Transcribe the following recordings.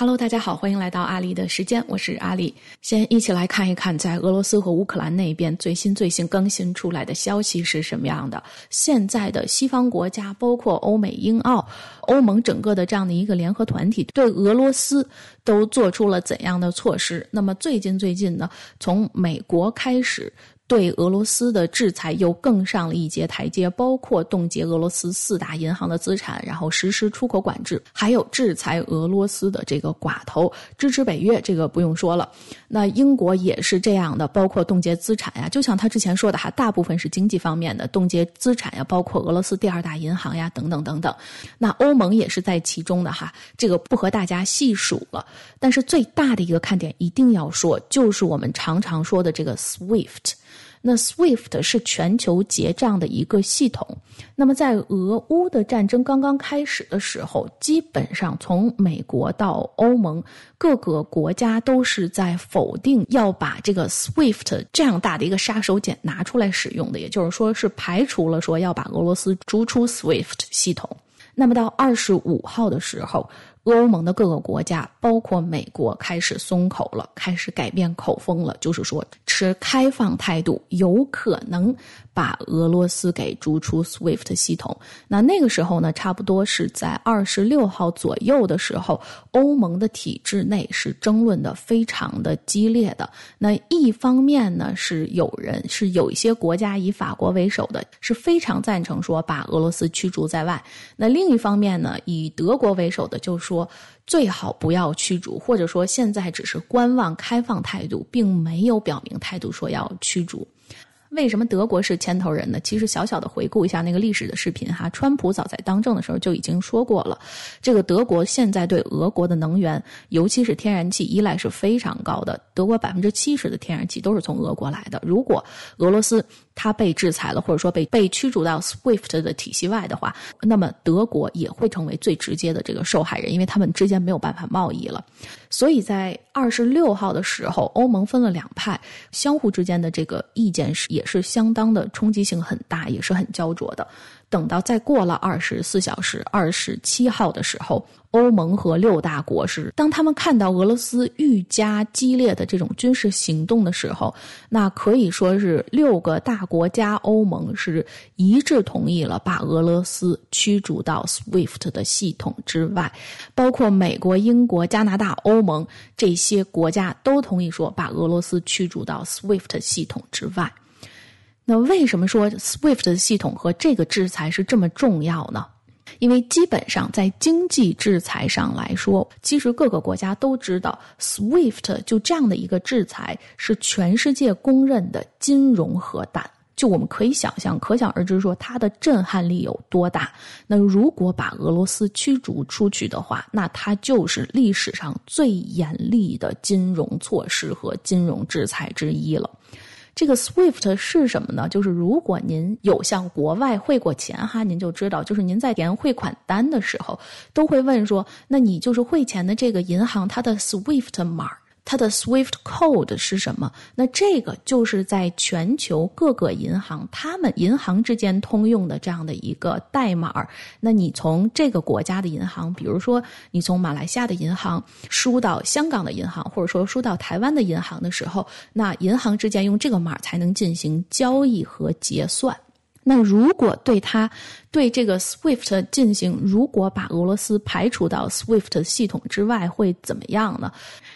Hello，大家好，欢迎来到阿里的时间，我是阿里。先一起来看一看，在俄罗斯和乌克兰那边最新最新更新出来的消息是什么样的。现在的西方国家，包括欧美英澳、欧盟整个的这样的一个联合团体，对俄罗斯都做出了怎样的措施？那么最近最近呢，从美国开始。对俄罗斯的制裁又更上了一节台阶，包括冻结俄罗斯四大银行的资产，然后实施出口管制，还有制裁俄罗斯的这个寡头，支持北约，这个不用说了。那英国也是这样的，包括冻结资产呀，就像他之前说的哈，大部分是经济方面的冻结资产呀，包括俄罗斯第二大银行呀，等等等等。那欧盟也是在其中的哈，这个不和大家细数了。但是最大的一个看点一定要说，就是我们常常说的这个 SWIFT。那 SWIFT 是全球结账的一个系统。那么在俄乌的战争刚刚开始的时候，基本上从美国到欧盟各个国家都是在否定要把这个 SWIFT 这样大的一个杀手锏拿出来使用的，也就是说是排除了说要把俄罗斯逐出 SWIFT 系统。那么到二十五号的时候。欧盟的各个国家，包括美国，开始松口了，开始改变口风了，就是说持开放态度，有可能。把俄罗斯给逐出 SWIFT 系统。那那个时候呢，差不多是在二十六号左右的时候，欧盟的体制内是争论的非常的激烈的。那一方面呢，是有人是有一些国家以法国为首的，是非常赞成说把俄罗斯驱逐在外。那另一方面呢，以德国为首的就说最好不要驱逐，或者说现在只是观望开放态度，并没有表明态度说要驱逐。为什么德国是牵头人呢？其实小小的回顾一下那个历史的视频哈，川普早在当政的时候就已经说过了，这个德国现在对俄国的能源，尤其是天然气依赖是非常高的。德国百分之七十的天然气都是从俄国来的。如果俄罗斯它被制裁了，或者说被被驱逐到 SWIFT 的体系外的话，那么德国也会成为最直接的这个受害人，因为他们之间没有办法贸易了。所以在二十六号的时候，欧盟分了两派，相互之间的这个意见是也是相当的冲击性很大，也是很焦灼的。等到再过了二十四小时，二十七号的时候。欧盟和六大国是，当他们看到俄罗斯愈加激烈的这种军事行动的时候，那可以说是六个大国加欧盟是一致同意了把俄罗斯驱逐到 SWIFT 的系统之外，包括美国、英国、加拿大、欧盟这些国家都同意说把俄罗斯驱逐到 SWIFT 系统之外。那为什么说 SWIFT 的系统和这个制裁是这么重要呢？因为基本上在经济制裁上来说，其实各个国家都知道，SWIFT 就这样的一个制裁是全世界公认的金融核弹。就我们可以想象，可想而知，说它的震撼力有多大。那如果把俄罗斯驱逐出去的话，那它就是历史上最严厉的金融措施和金融制裁之一了。这个 SWIFT 是什么呢？就是如果您有向国外汇过钱哈，您就知道，就是您在填汇款单的时候，都会问说，那你就是汇钱的这个银行它的 SWIFT 码。它的 SWIFT code 是什么？那这个就是在全球各个银行，他们银行之间通用的这样的一个代码。那你从这个国家的银行，比如说你从马来西亚的银行输到香港的银行，或者说输到台湾的银行的时候，那银行之间用这个码才能进行交易和结算。那如果对它对这个 SWIFT 进行，如果把俄罗斯排除到 SWIFT 系统之外，会怎么样呢？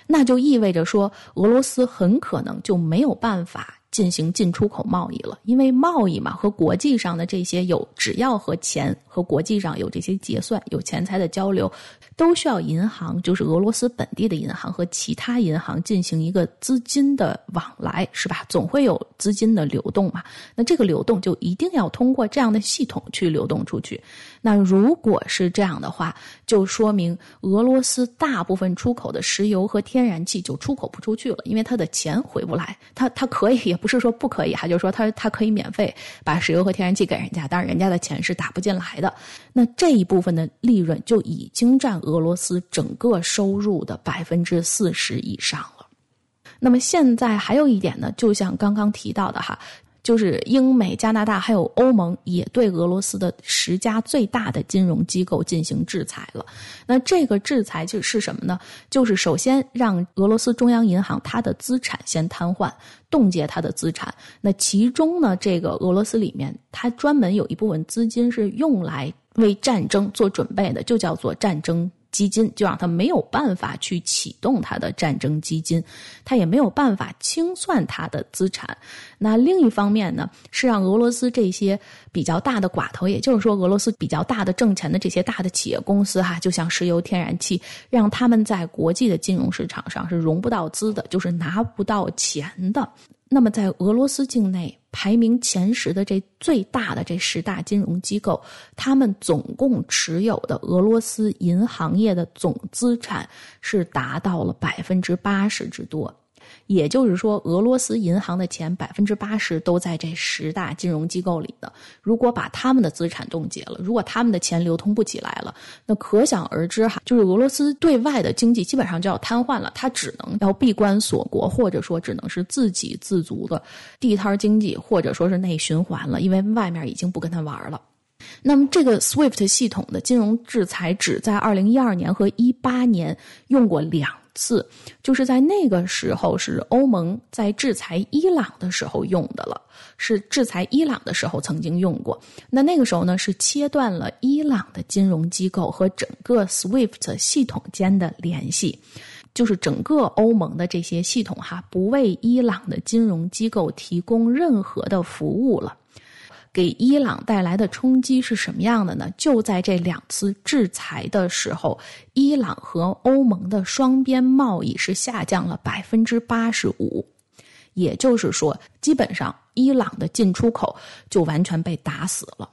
那就意味着说，俄罗斯很可能就没有办法。进行进出口贸易了，因为贸易嘛和国际上的这些有，只要和钱和国际上有这些结算、有钱财的交流，都需要银行，就是俄罗斯本地的银行和其他银行进行一个资金的往来，是吧？总会有资金的流动嘛。那这个流动就一定要通过这样的系统去流动出去。那如果是这样的话，就说明俄罗斯大部分出口的石油和天然气就出口不出去了，因为它的钱回不来。它它可以也。不是说不可以哈，就是说他他可以免费把石油和天然气给人家，但是人家的钱是打不进来的。那这一部分的利润就已经占俄罗斯整个收入的百分之四十以上了。那么现在还有一点呢，就像刚刚提到的哈。就是英美加拿大还有欧盟也对俄罗斯的十家最大的金融机构进行制裁了。那这个制裁就是什么呢？就是首先让俄罗斯中央银行它的资产先瘫痪，冻结它的资产。那其中呢，这个俄罗斯里面它专门有一部分资金是用来为战争做准备的，就叫做战争。基金就让他没有办法去启动他的战争基金，他也没有办法清算他的资产。那另一方面呢，是让俄罗斯这些比较大的寡头，也就是说俄罗斯比较大的挣钱的这些大的企业公司哈，就像石油、天然气，让他们在国际的金融市场上是融不到资的，就是拿不到钱的。那么，在俄罗斯境内排名前十的这最大的这十大金融机构，他们总共持有的俄罗斯银行业的总资产是达到了百分之八十之多。也就是说，俄罗斯银行的钱百分之八十都在这十大金融机构里的。如果把他们的资产冻结了，如果他们的钱流通不起来了，那可想而知哈，就是俄罗斯对外的经济基本上就要瘫痪了。他只能要闭关锁国，或者说只能是自给自足的地摊经济，或者说是内循环了，因为外面已经不跟他玩了。那么，这个 SWIFT 系统的金融制裁只在二零一二年和一八年用过两。次就是在那个时候是欧盟在制裁伊朗的时候用的了，是制裁伊朗的时候曾经用过。那那个时候呢是切断了伊朗的金融机构和整个 SWIFT 系统间的联系，就是整个欧盟的这些系统哈不为伊朗的金融机构提供任何的服务了。给伊朗带来的冲击是什么样的呢？就在这两次制裁的时候，伊朗和欧盟的双边贸易是下降了百分之八十五，也就是说，基本上伊朗的进出口就完全被打死了，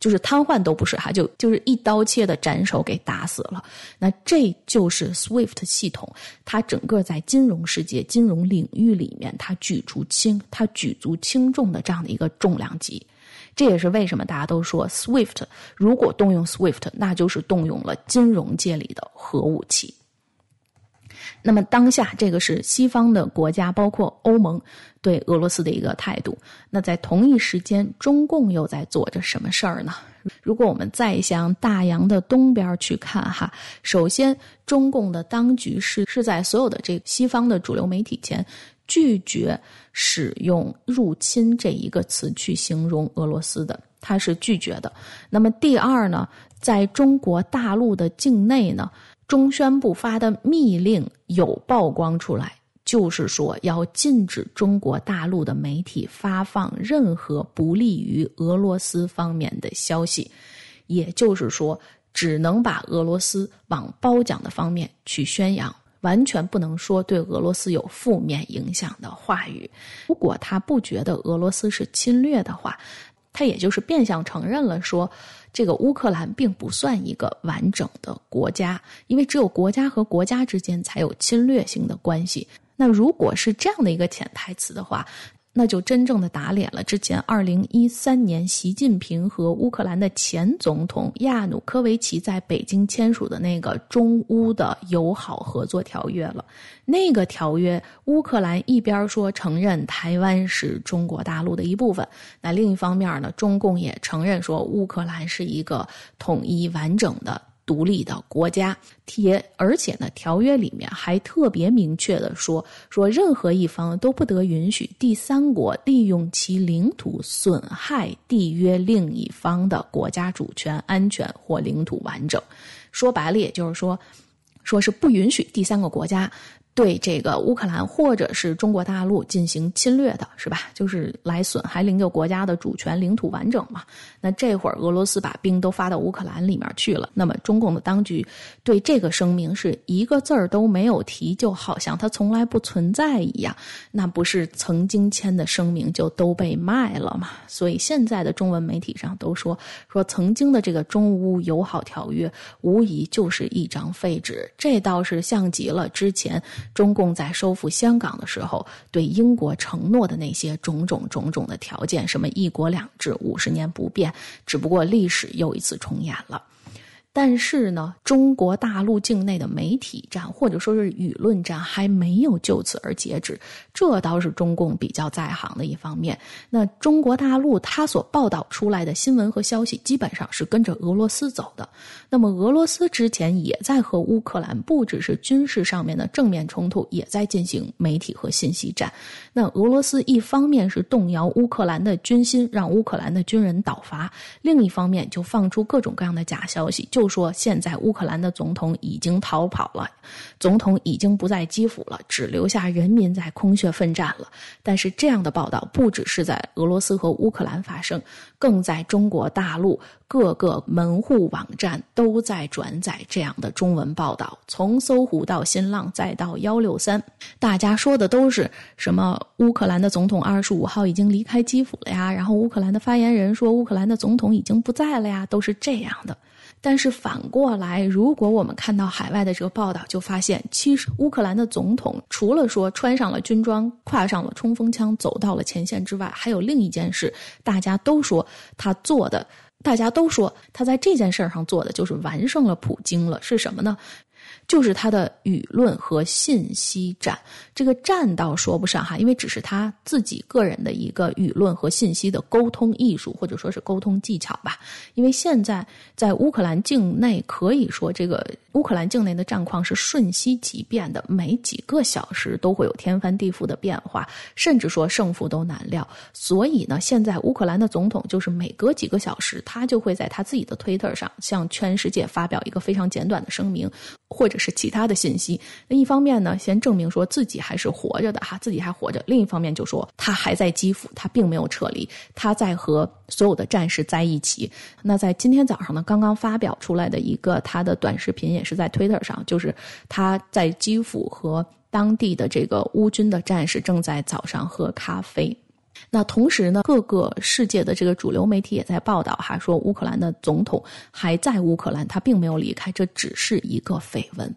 就是瘫痪都不是哈，就就是一刀切的斩首给打死了。那这就是 SWIFT 系统，它整个在金融世界、金融领域里面，它举足轻，它举足轻重的这样的一个重量级。这也是为什么大家都说 SWIFT 如果动用 SWIFT，那就是动用了金融界里的核武器。那么当下这个是西方的国家，包括欧盟对俄罗斯的一个态度。那在同一时间，中共又在做着什么事儿呢？如果我们再向大洋的东边去看哈，首先中共的当局是是在所有的这西方的主流媒体前。拒绝使用“入侵”这一个词去形容俄罗斯的，他是拒绝的。那么第二呢，在中国大陆的境内呢，中宣部发的密令有曝光出来，就是说要禁止中国大陆的媒体发放任何不利于俄罗斯方面的消息，也就是说，只能把俄罗斯往褒奖的方面去宣扬。完全不能说对俄罗斯有负面影响的话语。如果他不觉得俄罗斯是侵略的话，他也就是变相承认了说，这个乌克兰并不算一个完整的国家，因为只有国家和国家之间才有侵略性的关系。那如果是这样的一个潜台词的话。那就真正的打脸了。之前，二零一三年，习近平和乌克兰的前总统亚努科维奇在北京签署的那个中乌的友好合作条约了。那个条约，乌克兰一边说承认台湾是中国大陆的一部分，那另一方面呢，中共也承认说乌克兰是一个统一完整的。独立的国家，贴，而且呢，条约里面还特别明确的说，说任何一方都不得允许第三国利用其领土损害缔约另一方的国家主权、安全或领土完整。说白了，也就是说，说是不允许第三个国家。对这个乌克兰或者是中国大陆进行侵略的是吧？就是来损害另一个国家的主权、领土完整嘛。那这会儿俄罗斯把兵都发到乌克兰里面去了，那么中共的当局对这个声明是一个字儿都没有提，就好像它从来不存在一样。那不是曾经签的声明就都被卖了吗？所以现在的中文媒体上都说说曾经的这个中乌友好条约无疑就是一张废纸。这倒是像极了之前。中共在收复香港的时候，对英国承诺的那些种种种种的条件，什么一国两制、五十年不变，只不过历史又一次重演了。但是呢，中国大陆境内的媒体战或者说是舆论战还没有就此而截止，这倒是中共比较在行的一方面。那中国大陆它所报道出来的新闻和消息，基本上是跟着俄罗斯走的。那么俄罗斯之前也在和乌克兰不只是军事上面的正面冲突，也在进行媒体和信息战。那俄罗斯一方面是动摇乌克兰的军心，让乌克兰的军人倒伐；另一方面就放出各种各样的假消息，就说现在乌克兰的总统已经逃跑了，总统已经不在基辅了，只留下人民在空穴奋战了。但是这样的报道不只是在俄罗斯和乌克兰发生，更在中国大陆各个门户网站都在转载这样的中文报道，从搜狐到新浪再到幺六三，大家说的都是什么？乌克兰的总统二十五号已经离开基辅了呀，然后乌克兰的发言人说乌克兰的总统已经不在了呀，都是这样的。但是反过来，如果我们看到海外的这个报道，就发现其实乌克兰的总统除了说穿上了军装、跨上了冲锋枪走到了前线之外，还有另一件事，大家都说他做的，大家都说他在这件事上做的就是完胜了普京了，是什么呢？就是他的舆论和信息战，这个战倒说不上哈，因为只是他自己个人的一个舆论和信息的沟通艺术，或者说是沟通技巧吧。因为现在在乌克兰境内，可以说这个乌克兰境内的战况是瞬息即变的，每几个小时都会有天翻地覆的变化，甚至说胜负都难料。所以呢，现在乌克兰的总统就是每隔几个小时，他就会在他自己的推特上向全世界发表一个非常简短的声明。或者是其他的信息，那一方面呢，先证明说自己还是活着的哈，自己还活着；另一方面就说他还在基辅，他并没有撤离，他在和所有的战士在一起。那在今天早上呢，刚刚发表出来的一个他的短视频，也是在 Twitter 上，就是他在基辅和当地的这个乌军的战士正在早上喝咖啡。那同时呢，各个世界的这个主流媒体也在报道哈，说乌克兰的总统还在乌克兰，他并没有离开，这只是一个绯闻。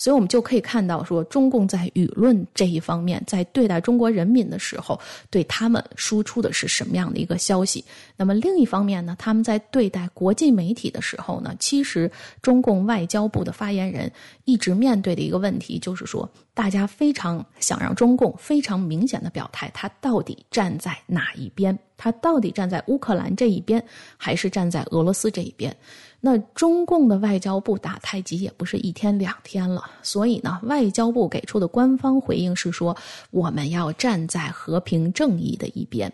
所以，我们就可以看到，说中共在舆论这一方面，在对待中国人民的时候，对他们输出的是什么样的一个消息？那么，另一方面呢，他们在对待国际媒体的时候呢，其实中共外交部的发言人一直面对的一个问题，就是说，大家非常想让中共非常明显的表态，他到底站在哪一边？他到底站在乌克兰这一边，还是站在俄罗斯这一边？那中共的外交部打太极也不是一天两天了，所以呢，外交部给出的官方回应是说，我们要站在和平正义的一边。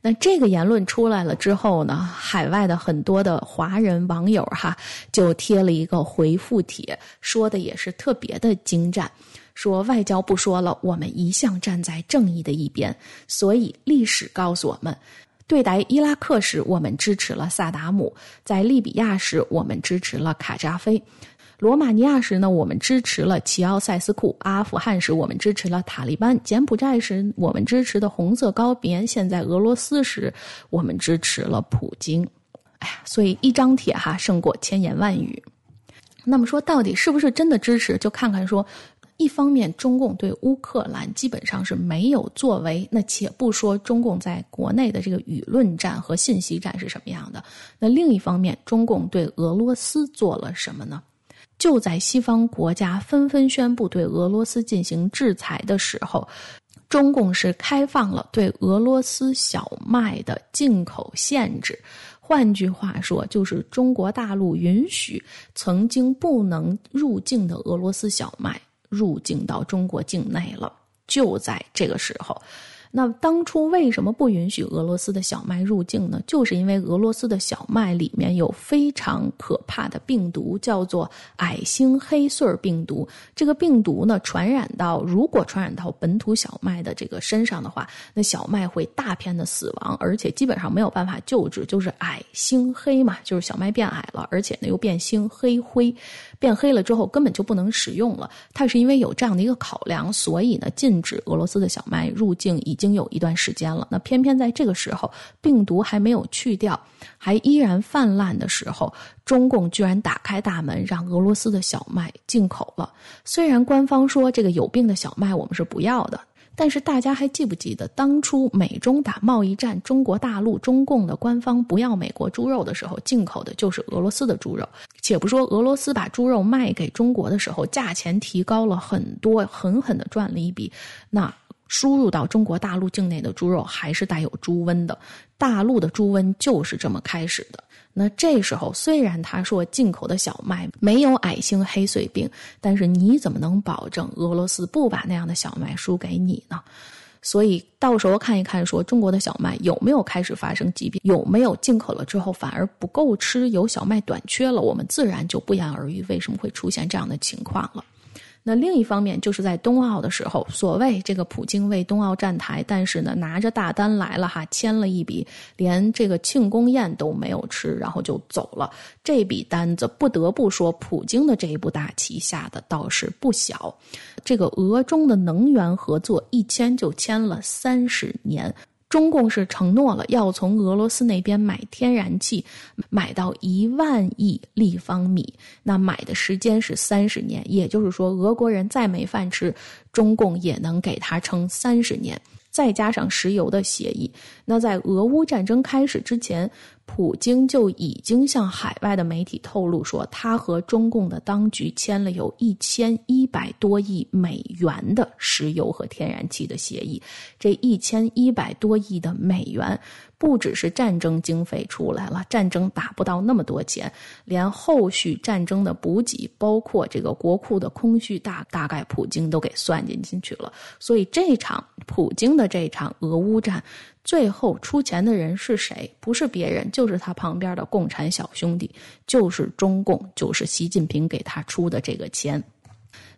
那这个言论出来了之后呢，海外的很多的华人网友哈，就贴了一个回复帖，说的也是特别的精湛，说外交部说了，我们一向站在正义的一边，所以历史告诉我们。对待伊拉克时，我们支持了萨达姆；在利比亚时，我们支持了卡扎菲；罗马尼亚时呢，我们支持了齐奥塞斯库；阿富汗时，我们支持了塔利班；柬埔寨时，我们支持的红色高棉；现在俄罗斯时，我们支持了普京。哎呀，所以一张帖哈胜过千言万语。那么说，到底是不是真的支持？就看看说。一方面，中共对乌克兰基本上是没有作为。那且不说中共在国内的这个舆论战和信息战是什么样的。那另一方面，中共对俄罗斯做了什么呢？就在西方国家纷纷宣布对俄罗斯进行制裁的时候，中共是开放了对俄罗斯小麦的进口限制。换句话说，就是中国大陆允许曾经不能入境的俄罗斯小麦。入境到中国境内了，就在这个时候。那当初为什么不允许俄罗斯的小麦入境呢？就是因为俄罗斯的小麦里面有非常可怕的病毒，叫做矮星黑穗病毒。这个病毒呢，传染到如果传染到本土小麦的这个身上的话，那小麦会大片的死亡，而且基本上没有办法救治，就是矮星黑嘛，就是小麦变矮了，而且呢又变星黑灰。变黑了之后根本就不能使用了。它是因为有这样的一个考量，所以呢禁止俄罗斯的小麦入境以经有一段时间了。那偏偏在这个时候，病毒还没有去掉，还依然泛滥的时候，中共居然打开大门让俄罗斯的小麦进口了。虽然官方说这个有病的小麦我们是不要的。但是大家还记不记得当初美中打贸易战，中国大陆中共的官方不要美国猪肉的时候，进口的就是俄罗斯的猪肉。且不说俄罗斯把猪肉卖给中国的时候，价钱提高了很多，狠狠的赚了一笔。那输入到中国大陆境内的猪肉还是带有猪瘟的，大陆的猪瘟就是这么开始的。那这时候，虽然他说进口的小麦没有矮星黑穗病，但是你怎么能保证俄罗斯不把那样的小麦输给你呢？所以到时候看一看，说中国的小麦有没有开始发生疾病，有没有进口了之后反而不够吃，有小麦短缺了，我们自然就不言而喻，为什么会出现这样的情况了。那另一方面，就是在冬奥的时候，所谓这个普京为冬奥站台，但是呢，拿着大单来了哈，签了一笔，连这个庆功宴都没有吃，然后就走了。这笔单子不得不说，普京的这一步大棋下的倒是不小。这个俄中的能源合作一签就签了三十年。中共是承诺了要从俄罗斯那边买天然气，买到一万亿立方米，那买的时间是三十年，也就是说，俄国人再没饭吃，中共也能给他撑三十年。再加上石油的协议，那在俄乌战争开始之前，普京就已经向海外的媒体透露说，他和中共的当局签了有一千一百多亿美元的石油和天然气的协议。这一千一百多亿的美元。不只是战争经费出来了，战争打不到那么多钱，连后续战争的补给，包括这个国库的空虚，大大概普京都给算进进去了。所以这场普京的这场俄乌战，最后出钱的人是谁？不是别人，就是他旁边的共产小兄弟，就是中共，就是习近平给他出的这个钱。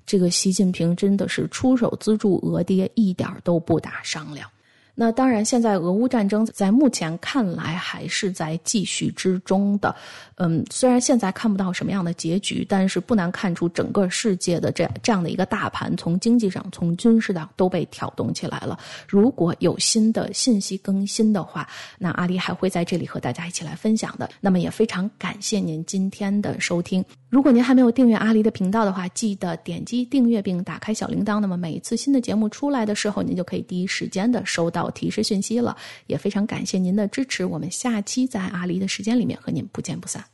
这个习近平真的是出手资助俄爹，一点都不打商量。那当然，现在俄乌战争在目前看来还是在继续之中的。嗯，虽然现在看不到什么样的结局，但是不难看出整个世界的这这样的一个大盘，从经济上、从军事上都被挑动起来了。如果有新的信息更新的话，那阿里还会在这里和大家一起来分享的。那么也非常感谢您今天的收听。如果您还没有订阅阿里的频道的话，记得点击订阅并打开小铃铛。那么每一次新的节目出来的时候，您就可以第一时间的收到提示讯息了。也非常感谢您的支持。我们下期在阿里的时间里面和您不见不散。